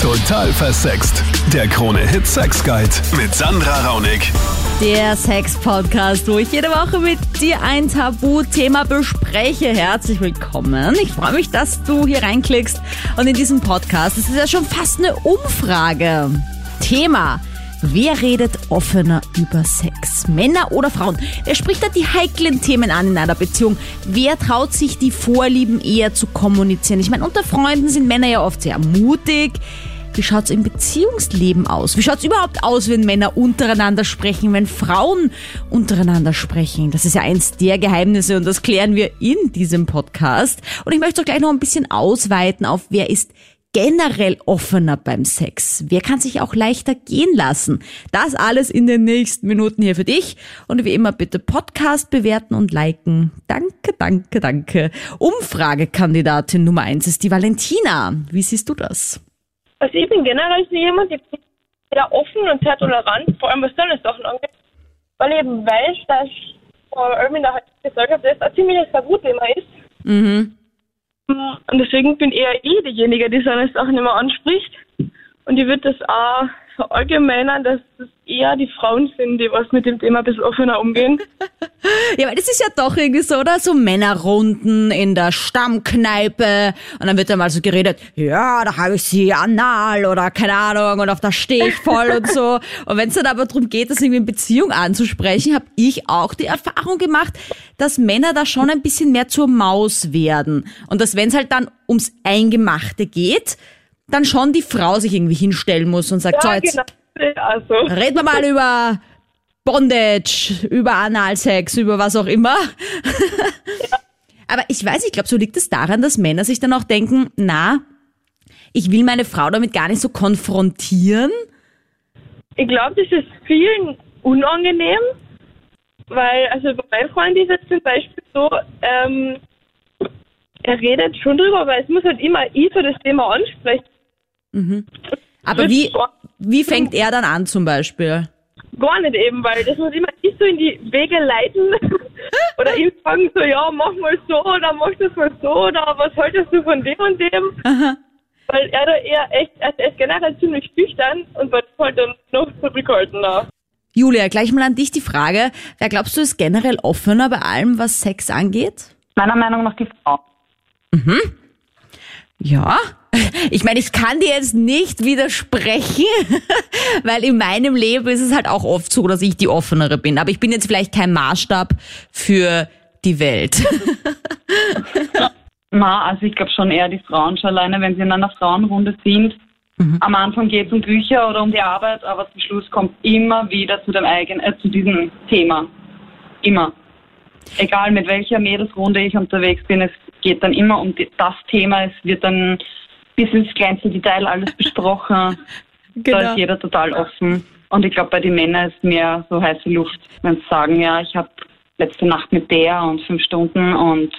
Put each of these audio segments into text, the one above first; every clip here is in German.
Total versext. Der Krone-Hit Sex Guide mit Sandra Raunig. Der Sex-Podcast, wo ich jede Woche mit dir ein Tabuthema bespreche. Herzlich willkommen. Ich freue mich, dass du hier reinklickst und in diesem Podcast. Es ist ja schon fast eine Umfrage. Thema. Wer redet offener über Sex? Männer oder Frauen? Wer spricht da die heiklen Themen an in einer Beziehung? Wer traut sich die Vorlieben eher zu kommunizieren? Ich meine, unter Freunden sind Männer ja oft sehr mutig. Wie schaut's im Beziehungsleben aus? Wie schaut's überhaupt aus, wenn Männer untereinander sprechen, wenn Frauen untereinander sprechen? Das ist ja eins der Geheimnisse und das klären wir in diesem Podcast. Und ich möchte auch gleich noch ein bisschen ausweiten auf, wer ist generell offener beim Sex? Wer kann sich auch leichter gehen lassen? Das alles in den nächsten Minuten hier für dich. Und wie immer bitte Podcast bewerten und liken. Danke, danke, danke. Umfragekandidatin Nummer eins ist die Valentina. Wie siehst du das? Also ich bin generell so jemand, bin sehr offen und sehr tolerant, vor allem was solche Sachen angeht, weil ich eben weiß, dass vor allem in der heutigen Gesellschaft das ein ziemliches Tabuthema ist. Mhm. Und deswegen bin eher ich diejenige, die solche Sachen immer anspricht. Und ich würde das auch verallgemeinern, dass das eher die Frauen sind, die was mit dem Thema ein bisschen offener umgehen. Ja, weil das ist ja doch irgendwie so, oder? So Männerrunden in der Stammkneipe und dann wird da mal so geredet, ja, da habe ich sie anal oder keine Ahnung und auf da stehe ich voll und so. Und wenn es dann aber darum geht, das irgendwie in Beziehung anzusprechen, habe ich auch die Erfahrung gemacht, dass Männer da schon ein bisschen mehr zur Maus werden. Und dass wenn es halt dann ums Eingemachte geht, dann schon die Frau sich irgendwie hinstellen muss und sagt, so Ja, jetzt genau. Also, reden wir mal über Bondage, über Analsex, über was auch immer. Aber ich weiß, ich glaube, so liegt es daran, dass Männer sich dann auch denken, na, ich will meine Frau damit gar nicht so konfrontieren. ich glaube, das ist vielen unangenehm, weil, also bei meinem Freund ist jetzt zum Beispiel so, ähm, er redet schon drüber, aber es muss halt immer ich so das Thema ansprechen. Aber Das wie, wie fängt er dann an zum Beispiel? Gar nicht eben, weil das muss immer ich so in die Wege leiten oder ihm sagen so, ja, mach mal so oder mach das mal so oder was haltest du von dem und dem? Weil er da eher echt, also er ist generell ziemlich schüchtern und wird halt dann noch zurückhaltender. Julia, gleich mal an dich die Frage. Wer glaubst du ist generell offener bei allem, was Sex angeht? Meiner Meinung nach die Frau. Ja. Ich meine, ich kann dir jetzt nicht widersprechen, weil in meinem Leben ist es halt auch oft so, dass ich die offenere bin. Aber ich bin jetzt vielleicht kein Maßstab für die Welt. Na, also ich glaube schon eher die Frauen schon alleine, wenn sie in einer Frauenrunde sind. Am Anfang geht es um Bücher oder um die Arbeit, aber zum Schluss kommt immer wieder zu dem eigenen, äh, zu diesem Thema. Immer. Egal mit welcher Mädelsrunde ich unterwegs bin, es geht dann immer um das Thema. Es wird dann bis ins kleinste Detail alles besprochen. Da ist jeder total offen. Und ich glaube, bei den Männern ist mehr so heiße Luft. Wenn sie sagen, ja, ich habe letzte Nacht mit der und fünf Stunden und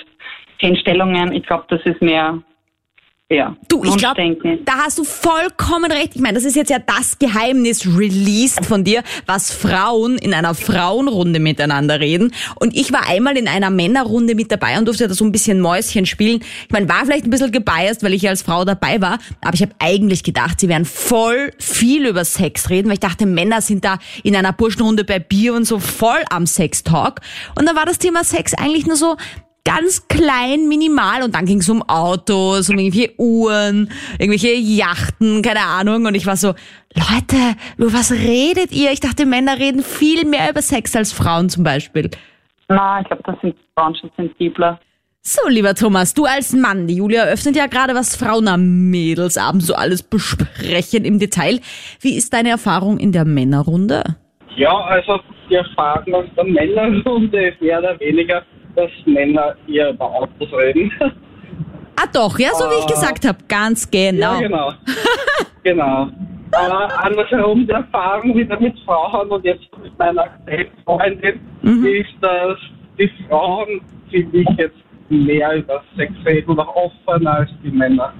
zehn Stellungen, ich glaube, das ist mehr, ja, Du, ich glaube, da hast du vollkommen recht. Ich meine, das ist jetzt ja das Geheimnis released von dir, was Frauen in einer Frauenrunde miteinander reden. Und ich war einmal in einer Männerrunde mit dabei und durfte da so ein bisschen Mäuschen spielen. Ich meine, war vielleicht ein bisschen gebiased, weil ich ja als Frau dabei war, aber ich habe eigentlich gedacht, sie werden voll viel über Sex reden, weil ich dachte, Männer sind da in einer Burschenrunde bei Bier und so voll am Sex-Talk. Und dann war das Thema Sex eigentlich nur so, ganz klein, minimal und dann ging es um Autos, um irgendwelche Uhren, irgendwelche Yachten, keine Ahnung und ich war so, Leute, über was redet ihr? Ich dachte, Männer reden viel mehr über Sex als Frauen zum Beispiel. Na, ich glaube, da sind Frauen schon sensibler. So, lieber Thomas, du als Mann, die Julia eröffnet ja gerade, was Frauen am Mädelsabend so alles besprechen im Detail. Wie ist deine Erfahrung in der Männerrunde? Ja, also die Erfahrung aus der Männerrunde ist mehr oder weniger, dass Männer eher über Autos reden. Ah doch, ja, so wie ich gesagt habe, ganz genau. Ja, genau. genau. Aber andersherum die Erfahrung wieder mit Frauen und jetzt mit meiner Freundin ist, dass die Frauen, finde ich, jetzt mehr über Sex reden noch offener als die Männer.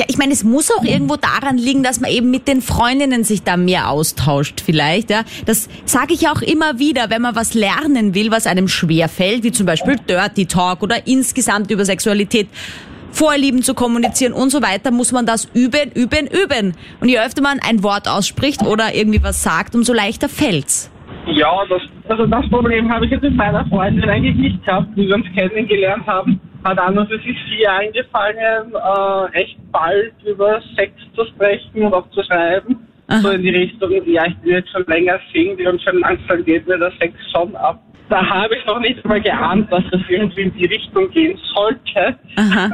Ja, ich meine, es muss auch irgendwo daran liegen, dass man eben mit den Freundinnen sich da mehr austauscht vielleicht. Ja, das sage ich auch immer wieder, wenn man was lernen will, was einem schwer fällt, wie zum Beispiel Dirty Talk oder insgesamt über Sexualität. Vorlieben zu kommunizieren und so weiter, muss man das üben, üben, üben. Und je öfter man ein Wort ausspricht oder irgendwie was sagt, umso leichter fällt's. Ja, das, also das Problem habe ich jetzt mit meiner Freundin eigentlich nicht gehabt, wie wir uns kennengelernt haben. Hat an und für sich sie eingefallen, äh, recht bald über Sex zu sprechen und auch zu schreiben. Aha. So in die Richtung, ja, ich bin jetzt schon länger Single und schon langsam geht mir der Sex schon ab da habe ich noch nicht mal geahnt, dass das irgendwie in die Richtung gehen sollte. Aha.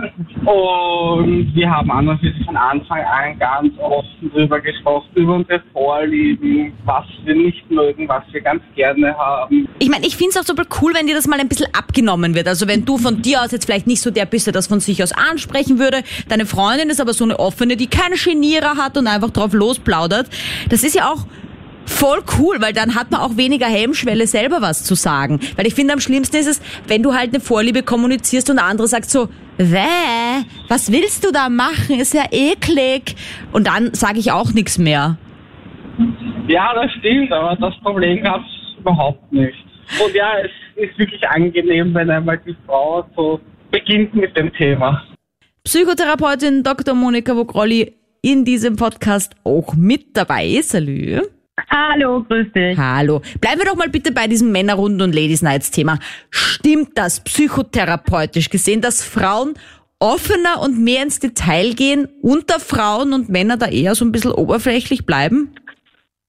Und wir haben an und für sich von Anfang an ganz offen darüber gesprochen, über unsere Vorlieben, was wir nicht mögen, was wir ganz gerne haben. Ich meine, ich finde es auch super cool, wenn dir das mal ein bisschen abgenommen wird. Also wenn du von dir aus jetzt vielleicht nicht so der bist, der das von sich aus ansprechen würde, deine Freundin ist aber so eine offene, die keine Genierer hat und einfach drauf losplaudert. Das ist ja auch voll cool, weil dann hat man auch weniger Hemmschwelle, selber was zu sagen. Weil ich finde, am schlimmsten ist es, wenn du halt eine Vorliebe kommunizierst und der andere sagt so, Wäh, was willst du da machen? Ist ja eklig. Und dann sage ich auch nichts mehr. Ja, das stimmt, aber das Problem gab es überhaupt nicht. Und ja, es ist wirklich angenehm, wenn einmal die Frau so beginnt mit dem Thema. Psychotherapeutin Dr. Monika Vogrolli in diesem Podcast auch mit dabei. Salü. Hallo, grüß dich. Hallo. Bleiben wir doch mal bitte bei diesem Männerrunden und Ladies Nights Thema. Stimmt das psychotherapeutisch gesehen, dass Frauen offener und mehr ins Detail gehen unter Frauen und Männer da eher so ein bisschen oberflächlich bleiben?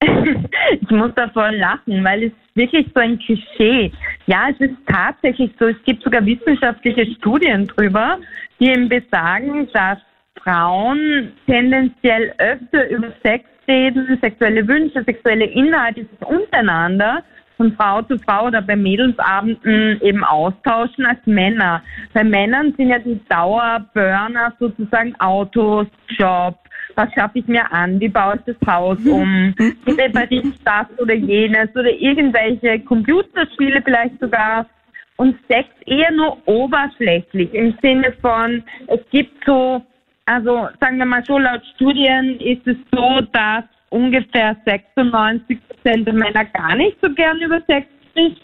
ich muss da voll lachen, weil es wirklich so ein Klischee. Ja, es ist tatsächlich so, es gibt sogar wissenschaftliche Studien drüber, die eben besagen, dass Frauen tendenziell öfter über Sex reden, sexuelle Wünsche, sexuelle Inhalte untereinander von Frau zu Frau oder bei Mädelsabenden eben austauschen als Männer. Bei Männern sind ja die Dauerburner sozusagen Autos, Job, was schaffe ich mir an, wie baue ich das Haus um, wie repariere ich das oder jenes oder irgendwelche Computerspiele vielleicht sogar. Und Sex eher nur oberflächlich im Sinne von, es gibt so also sagen wir mal so, laut Studien ist es so, dass ungefähr 96 Prozent der Männer gar nicht so gern über Sex spricht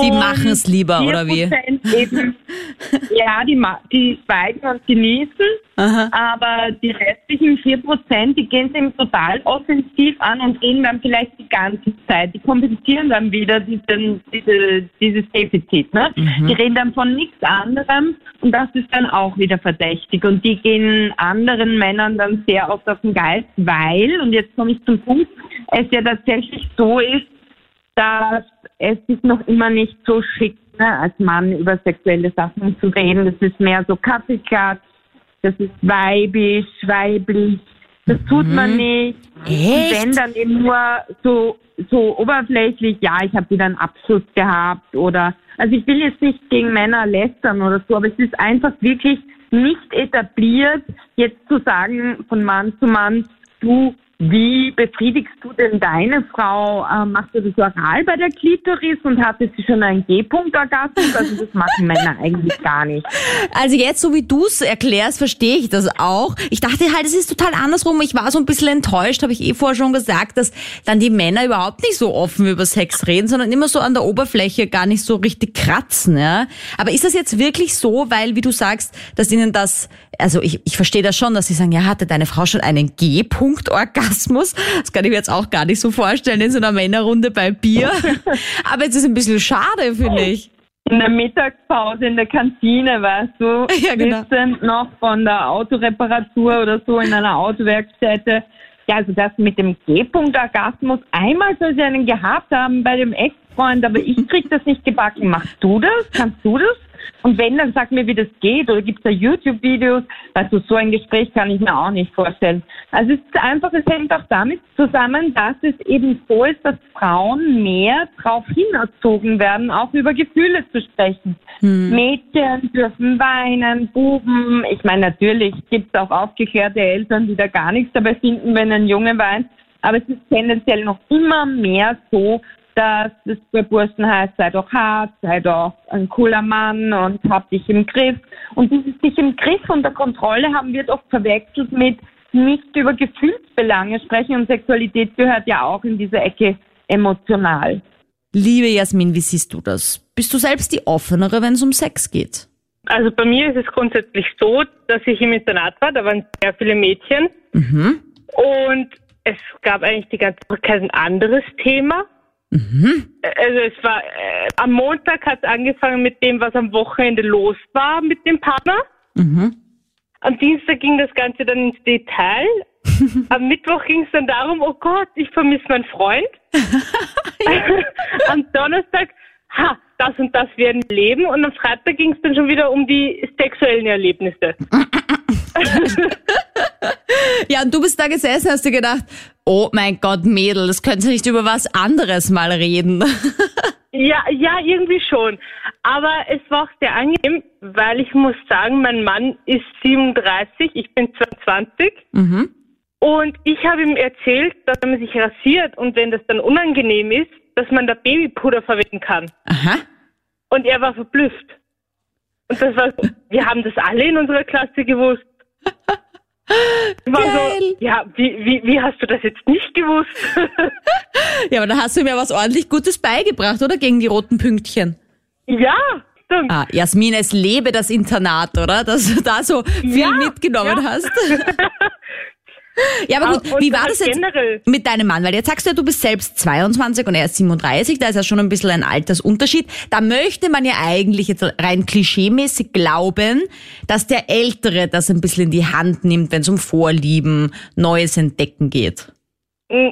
die machen es lieber, oder wie? Eben, ja, die, die schweigen und genießen, Aha. aber die restlichen 4%, die gehen es eben total offensiv an und reden dann vielleicht die ganze Zeit. Die kompensieren dann wieder diesen, diese, dieses Defizit. Ne? Mhm. Die reden dann von nichts anderem und das ist dann auch wieder verdächtig. Und die gehen anderen Männern dann sehr oft auf den Geist, weil, und jetzt komme ich zum Punkt, es ja tatsächlich so ist, dass es ist noch immer nicht so schick, ne, als Mann über sexuelle Sachen zu reden. Das ist mehr so Kaffeeklatsch, das ist weibisch, weiblich. Das tut man mhm. nicht. Echt? Wenn dann eben nur so, so oberflächlich, ja, ich habe wieder einen Abschluss gehabt oder, also ich will jetzt nicht gegen Männer lästern oder so, aber es ist einfach wirklich nicht etabliert, jetzt zu sagen von Mann zu Mann, du, wie befriedigst du denn deine Frau? Äh, machst du das oral bei der Klitoris und hatte sie schon einen G-Punkt-Orgasmus? Also das machen Männer eigentlich gar nicht. Also jetzt, so wie du es erklärst, verstehe ich das auch. Ich dachte halt, es ist total andersrum. Ich war so ein bisschen enttäuscht, habe ich eh vorher schon gesagt, dass dann die Männer überhaupt nicht so offen über Sex reden, sondern immer so an der Oberfläche gar nicht so richtig kratzen. Ja? Aber ist das jetzt wirklich so, weil, wie du sagst, dass ihnen das, also ich, ich verstehe das schon, dass sie sagen, ja, hatte deine Frau schon einen G-Punkt-Orgasmus? Orgasmus. Das kann ich mir jetzt auch gar nicht so vorstellen in so einer Männerrunde bei Bier. Aber es ist ein bisschen schade, finde ich. In der Mittagspause in der Kantine, weißt du, ja, genau. sind noch von der Autoreparatur oder so in einer Autowerkstätte. Ja, also das mit dem G-Punkt-Orgasmus, einmal soll sie einen gehabt haben bei dem Ex-Freund, aber ich krieg das nicht gebacken. Machst du das? Kannst du das? Und wenn, dann sag mir, wie das geht. Oder gibt es da YouTube-Videos? Also so ein Gespräch kann ich mir auch nicht vorstellen. Also es ist einfach, es hängt auch damit zusammen, dass es eben so ist, dass Frauen mehr darauf hinerzogen werden, auch über Gefühle zu sprechen. Hm. Mädchen dürfen weinen, Buben. Ich meine, natürlich gibt es auch aufgeklärte Eltern, die da gar nichts dabei finden, wenn ein Junge weint. Aber es ist tendenziell noch immer mehr so, dass es bei Burschen heißt, sei doch hart, sei doch ein cooler Mann und hab dich im Griff. Und dieses dich im Griff unter Kontrolle haben wir oft verwechselt mit nicht über Gefühlsbelange sprechen und Sexualität gehört ja auch in diese Ecke emotional. Liebe Jasmin, wie siehst du das? Bist du selbst die offenere, wenn es um Sex geht? Also bei mir ist es grundsätzlich so, dass ich im Internat war, da waren sehr viele Mädchen Mhm. und es gab eigentlich die ganze Woche kein anderes Thema. Mhm. Also es war, äh, am Montag hat es angefangen mit dem, was am Wochenende los war mit dem Partner. Mhm. Am Dienstag ging das Ganze dann ins Detail. Am Mittwoch ging es dann darum, oh Gott, ich vermisse meinen Freund. am Donnerstag, ha, das und das werden wir leben. Und am Freitag ging es dann schon wieder um die sexuellen Erlebnisse. Ja, und du bist da gesessen, hast dir gedacht, oh mein Gott, Mädel, das könnt ihr nicht über was anderes mal reden. Ja, ja, irgendwie schon. Aber es war auch sehr angenehm, weil ich muss sagen, mein Mann ist 37, ich bin 22. Mhm. Und ich habe ihm erzählt, dass wenn man sich rasiert und wenn das dann unangenehm ist, dass man da Babypuder verwenden kann. Aha. Und er war verblüfft. Und das war wir haben das alle in unserer Klasse gewusst. So, ja, wie, wie, wie hast du das jetzt nicht gewusst? Ja, aber da hast du ja was ordentlich Gutes beigebracht, oder? Gegen die roten Pünktchen. ja, stimmt. Ah, Jasmin, es lebe das Internat, oder? Dass du da so viel Ja, mitgenommen ja. hast. Ja, aber gut, wie war das jetzt generell. mit deinem Mann? Weil jetzt sagst du ja, du bist selbst 22 und er ist 37, da ist ja schon ein bisschen ein Altersunterschied. Da möchte man ja eigentlich jetzt rein klischeemäßig glauben, dass der Ältere das ein bisschen in die Hand nimmt, wenn es um Vorlieben, Neues entdecken geht.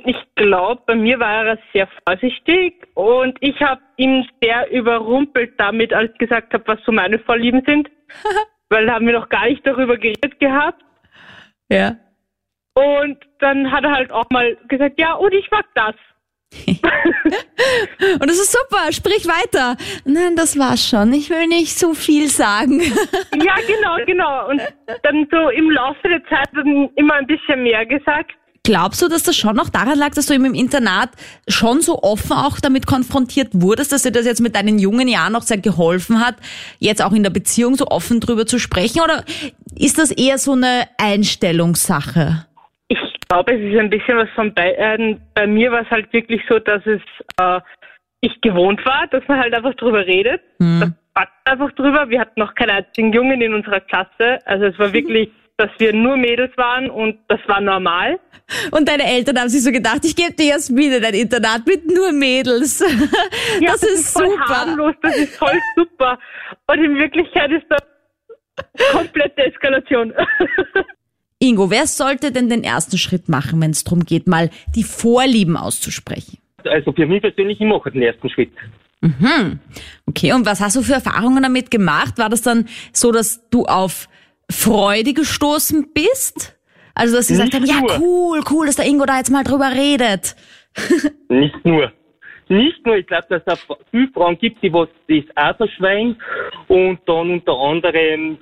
Ich glaube, bei mir war er sehr vorsichtig und ich habe ihn sehr überrumpelt damit, als ich gesagt habe, was so meine Vorlieben sind. Weil da haben wir noch gar nicht darüber geredet gehabt. Ja. Und dann hat er halt auch mal gesagt, ja, und ich mag das. Und das ist super, sprich weiter. Nein, das war's schon. Ich will nicht so viel sagen. Ja, genau, genau. Und dann so im Laufe der Zeit dann immer ein bisschen mehr gesagt. Glaubst du, dass das schon noch daran lag, dass du ihm im Internat schon so offen auch damit konfrontiert wurdest, dass dir das jetzt mit deinen jungen Jahren auch sehr geholfen hat, jetzt auch in der Beziehung so offen drüber zu sprechen? Oder ist das eher so eine Einstellungssache? Ich glaube, es ist ein bisschen was von bei, äh, bei mir war es halt wirklich so, dass es äh, ich gewohnt war, dass man halt einfach drüber redet. Hm. Das packt einfach drüber. Wir hatten noch keinen einzigen Jungen in unserer Klasse. Also es war wirklich, dass wir nur Mädels waren und das war normal. Und deine Eltern haben sich so gedacht, ich gebe dir Jasmin in ein Internat mit nur Mädels. Ja, das ist voll super. harmlos, das ist voll super. Und in Wirklichkeit ist das komplette Eskalation. Ingo, wer sollte denn den ersten Schritt machen, wenn es darum geht, mal die Vorlieben auszusprechen? Also für mich persönlich, ich mache den ersten Schritt. Okay, und was hast du für Erfahrungen damit gemacht? War das dann so, dass du auf Freude gestoßen bist? Also, dass sie gesagt haben, ja, cool, cool, dass der Ingo da jetzt mal drüber redet. Nicht nur. Nicht nur, ich glaube, dass es da viele Frauen gibt, die was das auch verschweigen und dann unter anderem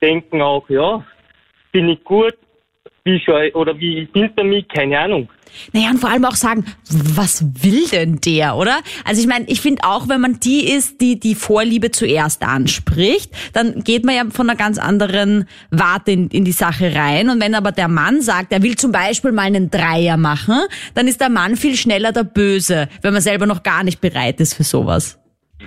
denken auch, ja, bin ich gut, wie scheu oder wie sind bei mir, keine Ahnung. Naja, und vor allem auch sagen, was will denn der, oder? Also ich meine, ich finde auch, wenn man die ist, die die Vorliebe zuerst anspricht, dann geht man ja von einer ganz anderen Warte in, in die Sache rein. Und wenn aber der Mann sagt, er will zum Beispiel mal einen Dreier machen, dann ist der Mann viel schneller der Böse, wenn man selber noch gar nicht bereit ist für sowas.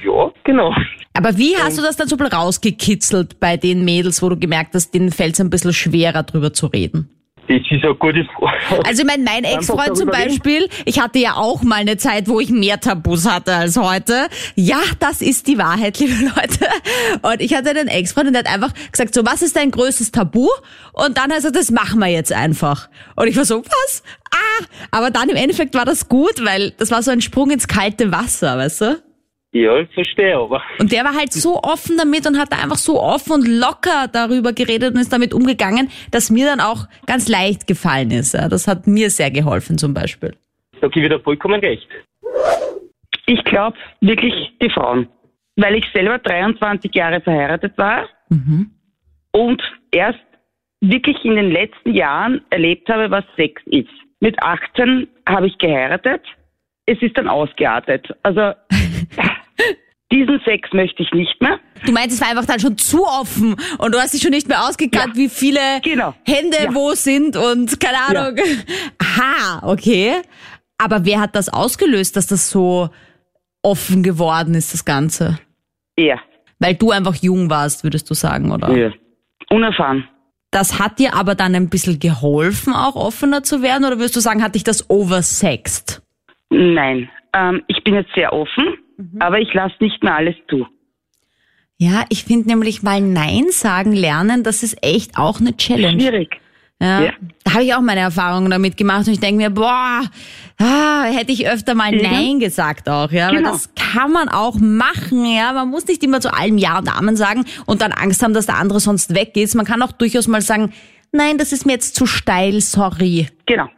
Ja, genau. Aber wie hast du das dann so ein bisschen rausgekitzelt bei den Mädels, wo du gemerkt hast, denen fällt es ein bisschen schwerer drüber zu reden? Das ist eine gute Frage. Also ich meine, mein Ex-Freund zum darüber reden. Beispiel, ich hatte ja auch mal eine Zeit, wo ich mehr Tabus hatte als heute. Ja, das ist die Wahrheit, liebe Leute. Und ich hatte einen Ex-Freund und der hat einfach gesagt, so, was ist dein größtes Tabu? Und dann hat er gesagt, das machen wir jetzt einfach. Und ich war so, was? Ah! Aber dann im Endeffekt war das gut, weil das war so ein Sprung ins kalte Wasser, weißt du? Ja, ich verstehe, aber Und der war halt so offen damit und hat da einfach so offen und locker darüber geredet und ist damit umgegangen, dass mir dann auch ganz leicht gefallen ist. Das hat mir sehr geholfen zum Beispiel. da gebe ich dir vollkommen recht. Ich glaube wirklich die Frauen, weil ich selber 23 Jahre verheiratet war und erst wirklich in den letzten Jahren erlebt habe, was Sex ist. Mit 18 habe ich geheiratet. Es ist dann ausgeartet. Also diesen Sex möchte ich nicht mehr. Du meinst, es war einfach dann schon zu offen und du hast dich schon nicht mehr ausgekannt, Ja. wie viele Genau. Hände Ja. wo sind und keine Ahnung. Aha, okay. Aber wer hat das ausgelöst, dass das so offen geworden ist, das Ganze? Er. Weil du einfach jung warst, würdest du sagen, oder? Ja. Unerfahren. Das hat dir aber dann ein bisschen geholfen, auch offener zu werden, oder würdest du sagen, hat dich das oversext? Nein. Ähm, ich bin jetzt sehr offen, mhm. aber ich lasse nicht mehr alles zu. Ja, ich finde nämlich mal Nein sagen lernen, das ist echt auch eine Challenge. Schwierig. Ja, ja. Da habe ich auch meine Erfahrungen damit gemacht und ich denke mir, boah, ah, hätte ich öfter mal mhm. Nein gesagt auch, ja. Genau. Weil das kann man auch machen, ja. Man muss nicht immer zu allem Ja und Amen sagen und dann Angst haben, dass der andere sonst weg ist. Man kann auch durchaus mal sagen, nein, das ist mir jetzt zu steil, sorry. Genau.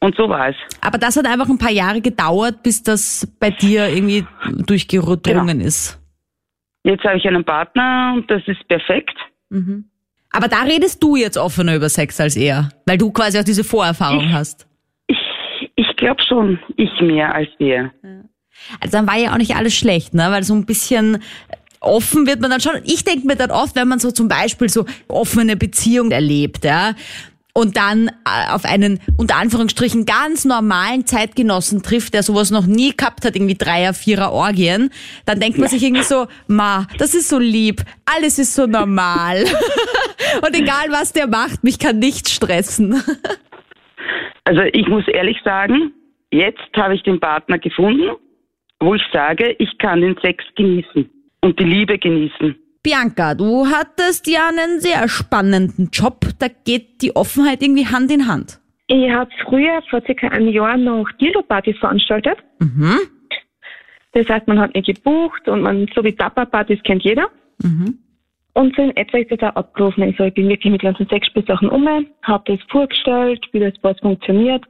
Und so war es. Aber das hat einfach ein paar Jahre gedauert, bis das bei dir irgendwie durchgedrungen genau. ist. Jetzt habe ich einen Partner und das ist perfekt. Mhm. Aber da redest du jetzt offener über Sex als er, weil du quasi auch diese Vorerfahrung ich, hast. Ich, ich glaube schon, ich mehr als er. Also dann war ja auch nicht alles schlecht, ne? Weil so ein bisschen offen wird man dann schon. Ich denke mir dann oft, wenn man so zum Beispiel so offene Beziehung erlebt, ja, und dann äh, auf einen unter Anführungsstrichen ganz normalen Zeitgenossen trifft, der sowas noch nie gehabt hat, irgendwie Dreier, Vierer Orgien, dann denkt man sich irgendwie so, ma, das ist so lieb, alles ist so normal. und egal was der macht, mich kann nichts stressen. also ich muss ehrlich sagen, jetzt habe ich den Partner gefunden, wo ich sage, ich kann den Sex genießen und die Liebe genießen. Bianca, du hattest ja einen sehr spannenden Job. Da geht die Offenheit irgendwie Hand in Hand. Ich habe früher vor circa einem Jahr noch Dildo-Partys veranstaltet. Mhm. Das heißt, man hat mich gebucht und man, so wie Zappa-Partys kennt jeder. Mhm. Und so in etwa ist das auch abgelaufen. Also ich bin wirklich mit ganzen Sexspielsachen um, habe das vorgestellt, wie das was funktioniert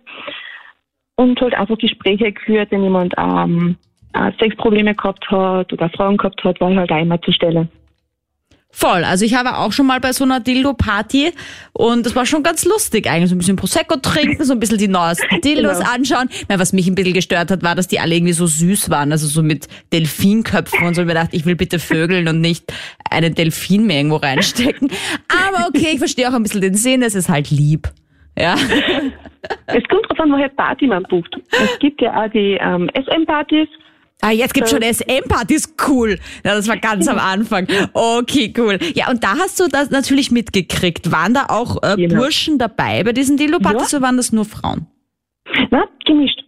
und halt einfach Gespräche geführt, wenn jemand ähm, Sexprobleme gehabt hat oder Fragen gehabt hat, war ich halt auch immer zur Stelle. Voll. Also ich habe auch schon mal bei so einer Dildo-Party und das war schon ganz lustig eigentlich. So ein bisschen Prosecco trinken, so ein bisschen die neuesten Dildos genau. anschauen. Meine, was mich ein bisschen gestört hat, war, dass die alle irgendwie so süß waren. Also so mit Delfinköpfen und so. Und mir dachte, ich will bitte vögeln und nicht einen Delfin mehr irgendwo reinstecken. Aber okay, ich verstehe auch ein bisschen den Sinn. Es ist halt lieb. Ja. Es kommt drauf an, woher Party man bucht. Es gibt ja auch die ähm, SM-Partys Ah, jetzt gibt's schon SM-Partys, cool. Ja, das war ganz am Anfang. Okay, cool. Ja, und da hast du das natürlich mitgekriegt. Waren da auch äh, genau. Burschen dabei bei diesen Dildo-Partys ja. oder waren das nur Frauen? Na, gemischt.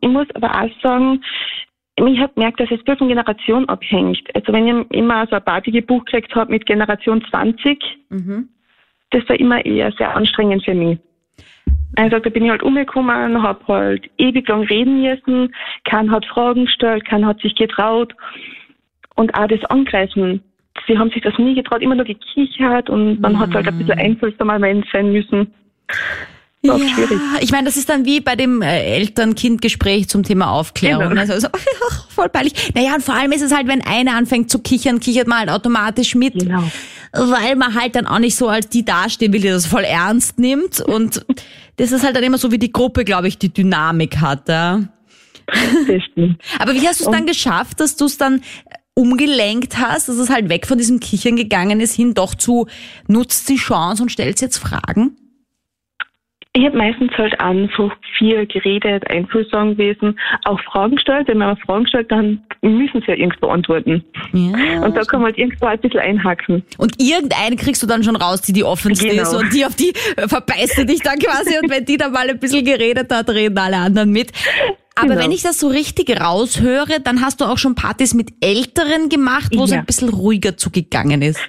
Ich muss aber auch sagen, ich habe gemerkt, dass es wirklich von Generation abhängt. Also wenn ich immer so eine Party gebucht gekriegt habe mit Generation 20, mhm. das war immer eher sehr anstrengend für mich. Also da bin ich halt umgekommen, habe halt ewig lang reden müssen, keiner hat Fragen gestellt, keiner hat sich getraut und auch das Angreifen. Sie haben sich das nie getraut, immer nur gekichert und man mhm. hat halt ein bisschen einfühlsamer Mensch sein müssen. Ja, schwierig. ich meine, das ist dann wie bei dem äh, Eltern-Kind-Gespräch zum Thema Aufklärung. Genau. Also, so, ach, voll peinlich. Naja, und vor allem ist es halt, wenn einer anfängt zu kichern, kichert man halt automatisch mit. Genau. Weil man halt dann auch nicht so als die dastehen will, die das voll ernst nimmt. Und das ist halt dann immer so, wie die Gruppe, glaube ich, die Dynamik hat. Ja. Aber wie hast du es dann geschafft, dass du es dann umgelenkt hast, dass es halt weg von diesem Kichern gegangen ist, hin doch zu nutzt die Chance und stellst jetzt Fragen? Ich habe meistens halt einfach viel geredet, einfühlsam gewesen, auch Fragen gestellt. Wenn man Fragen stellt, dann müssen sie ja irgendwo antworten. Ja, und da kann man halt irgendwo ein bisschen einhaken. Und irgendeine kriegst du dann schon raus, die die offenste genau. ist und die auf die verbeißt du dich dann quasi und wenn die dann mal ein bisschen geredet hat, reden alle anderen mit. Aber genau. wenn ich das so richtig raushöre, dann hast du auch schon Partys mit Älteren gemacht, wo ja. es ein bisschen ruhiger zugegangen ist.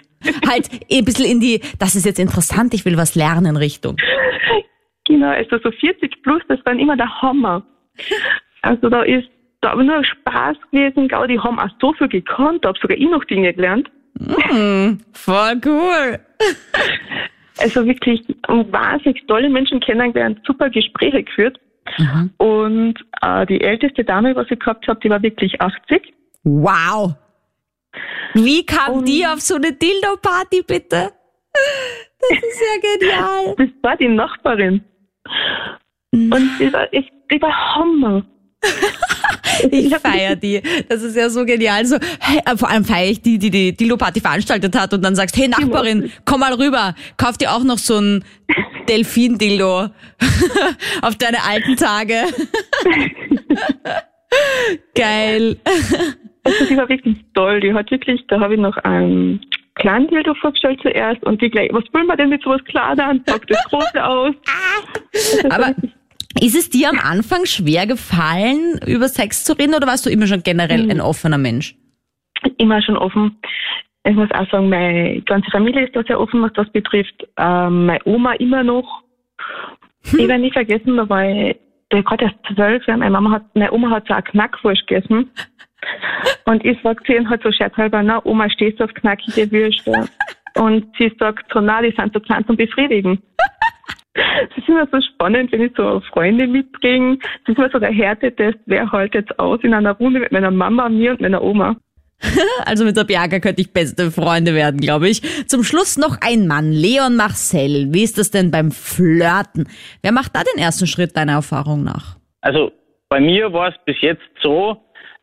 halt ein bisschen in die, das ist jetzt interessant, ich will was lernen Richtung. Genau, also so 40 plus, das war immer der Hammer. Also da ist da nur Spaß gewesen, glaube die haben auch so viel gekannt, da habe sogar ich noch Dinge gelernt. Mm, voll cool. Also wirklich wahnsinnig tolle Menschen kennengelernt, super Gespräche geführt. Mhm. Und äh, die älteste Dame, was ich gehabt habe, die war wirklich 80. Wow. Wie kam Und die auf so eine Dildo-Party, bitte? Das ist ja genial. Das war die Nachbarin. Und die war, ich, die war Hammer. ich feiere die. Das ist ja so genial. So, hey, äh, vor allem feiere ich die, die die Dilo-Party veranstaltet hat und dann sagst, hey Nachbarin, komm mal rüber, kauf dir auch noch so ein Delfin-Dildo auf deine alten Tage. Geil. Also die war wirklich toll. Die hat wirklich, da habe ich noch ein kleinen Dildo vorgestellt zuerst und die gleich, was wollen wir denn mit sowas klar dann? Packt das große aus. Aber ist es dir am Anfang schwer gefallen, über Sex zu reden oder warst du immer schon generell ein offener Mensch? Immer schon offen. Ich muss auch sagen, meine ganze Familie ist da sehr offen, was das betrifft. Ähm, meine Oma immer noch. Ich werde nie vergessen, da war ich, da gerade erst zwölf meine Mama hat, meine Oma hat so eine Knackwurst gegessen. Und ich sag zu ihr halt so scherzhalber, na, Oma, stehst du auf knackige Würste? Und sie sagt so, na, die sind so klein zum Befriedigen. Das ist immer so spannend, wenn ich so Freunde mitbringe. Das ist immer so der Härtetest, wer hält jetzt aus in einer Runde mit meiner Mama, mir und meiner Oma. Also mit der Bianca könnte ich beste Freunde werden, glaube ich. Zum Schluss noch ein Mann, Leon Marcel. Wie ist das denn beim Flirten? Wer macht da den ersten Schritt deiner Erfahrung nach? Also bei mir war es bis jetzt so,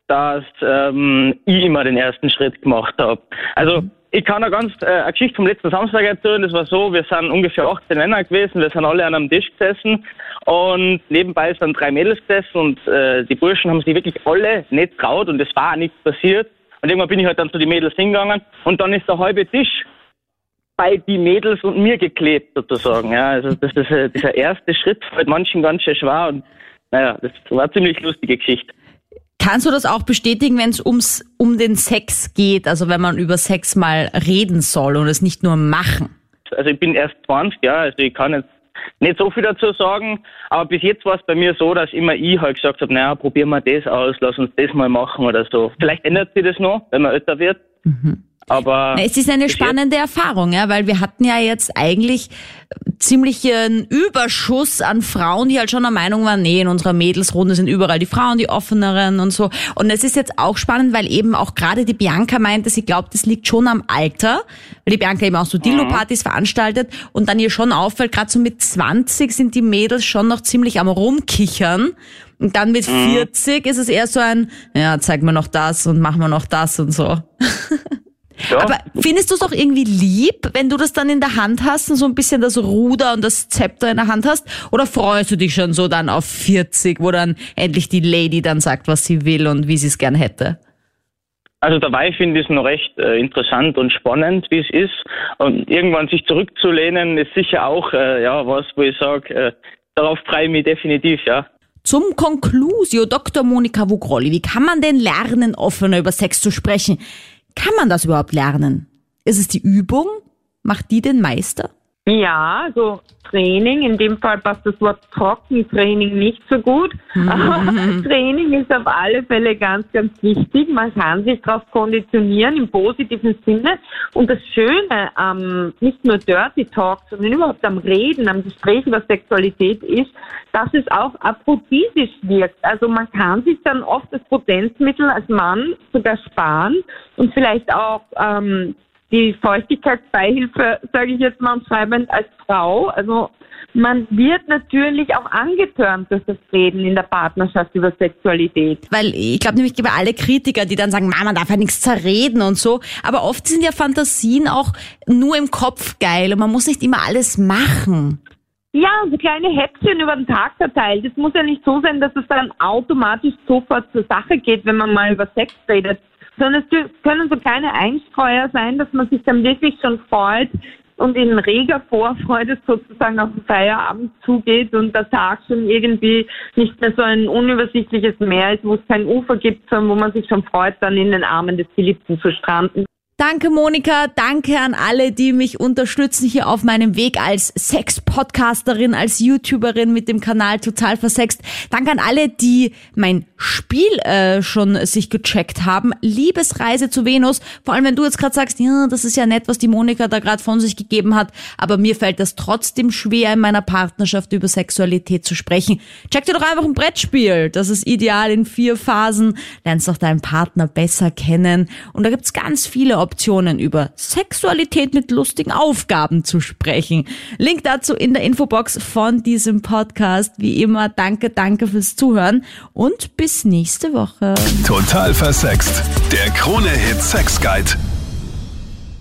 dass ähm, ich immer den ersten Schritt gemacht habe. Also mhm. ich kann eine ganz äh, eine Geschichte vom letzten Samstag erzählen. Das war so, wir sind ungefähr 18 Männer gewesen, wir sind alle an einem Tisch gesessen und nebenbei sind drei Mädels gesessen und äh, die Burschen haben sich wirklich alle nicht traut und es war auch nichts passiert. Und irgendwann bin ich halt dann zu den Mädels hingegangen und dann ist der halbe Tisch bei die Mädels und mir geklebt sozusagen. Ja, also das ist äh, dieser erste Schritt fällt manchen ganz schön schwer und naja, das war eine ziemlich lustige Geschichte. Kannst du das auch bestätigen, wenn es ums um den Sex geht, also wenn man über Sex mal reden soll und es nicht nur machen? Also ich bin erst 20 Jahre, also ich kann jetzt nicht so viel dazu sagen, aber bis jetzt war es bei mir so, dass immer ich halt gesagt habe, naja, probieren wir das aus, lass uns das mal machen oder so. Vielleicht ändert sich das noch, wenn man älter wird. Mhm. Aber es ist eine spannende Erfahrung, ja, weil wir hatten ja jetzt eigentlich ziemlichen Überschuss an Frauen, die halt schon der Meinung waren, nee, in unserer Mädelsrunde sind überall die Frauen, die offeneren und so. Und es ist jetzt auch spannend, weil eben auch gerade die Bianca meinte, sie glaubt, es liegt schon am Alter, weil die Bianca eben auch so Dillo-Partys mhm. veranstaltet und dann ihr schon auffällt, gerade so mit 20 sind die Mädels schon noch ziemlich am rumkichern. Und dann mit 40 mhm. ist es eher so ein, ja, zeig mir noch das und mach mir noch das und so. Ja. Aber findest du es auch irgendwie lieb, wenn du das dann in der Hand hast und so ein bisschen das Ruder und das Zepter in der Hand hast? Oder freust du dich schon so dann auf 40, wo dann endlich die Lady dann sagt, was sie will und wie sie es gern hätte? Also dabei finde ich es noch recht äh, interessant und spannend, wie es ist. Und irgendwann sich zurückzulehnen, ist sicher auch äh, ja was, wo ich sage, äh, darauf freue ich mich definitiv, ja. Zum Conclusio, Dr. Monika Wugrolli, wie kann man denn lernen, offener über Sex zu sprechen? Kann man das überhaupt lernen? Ist es die Übung? Macht die den Meister? Ja, also Training, in dem Fall passt das Wort Trockentraining nicht so gut, aber Training ist auf alle Fälle ganz, ganz wichtig. Man kann sich darauf konditionieren im positiven Sinne und das Schöne am nicht nur Dirty Talk, sondern überhaupt am Reden, am Gespräch über Sexualität ist, dass es auch aphrodisisch wirkt. Also man kann sich dann oft das Potenzmittel als Mann sogar sparen und vielleicht auch ähm, die Feuchtigkeitsbeihilfe, sage ich jetzt mal umschreibend, als Frau. Also man wird natürlich auch angetörnt durch das Reden in der Partnerschaft über Sexualität. Weil ich glaube nämlich über alle Kritiker, die dann sagen, man darf ja nichts zerreden und so. Aber oft sind ja Fantasien auch nur im Kopf geil und man muss nicht immer alles machen. Ja, so kleine Häppchen über den Tag verteilt. Es muss ja nicht so sein, dass es dann automatisch sofort zur Sache geht, wenn man mal über Sex redet sondern es können so kleine Einstreuer sein, dass man sich dann wirklich schon freut und in reger Vorfreude sozusagen auf den Feierabend zugeht und der Tag schon irgendwie nicht mehr so ein unübersichtliches Meer ist, wo es kein Ufer gibt, sondern wo man sich schon freut, dann in den Armen des Geliebten zu stranden. Danke, Monika. Danke an alle, die mich unterstützen hier auf meinem Weg als Sex-Podcasterin, als YouTuberin mit dem Kanal Total Versext. Danke an alle, die mein Spiel äh, schon sich gecheckt haben. Liebesreise zu Venus. Vor allem, wenn du jetzt gerade sagst, ja, das ist ja nett, was die Monika da gerade von sich gegeben hat. Aber mir fällt das trotzdem schwer, in meiner Partnerschaft über Sexualität zu sprechen. Check dir doch einfach ein Brettspiel. Das ist ideal in vier Phasen. Lernst doch deinen Partner besser kennen. Und da gibt's ganz viele Optionen, über Sexualität mit lustigen Aufgaben zu sprechen. Link dazu in der Infobox von diesem Podcast. Wie immer, danke, danke fürs Zuhören und bis nächste Woche. Total versext. Der Krone-Hit Sex Guide.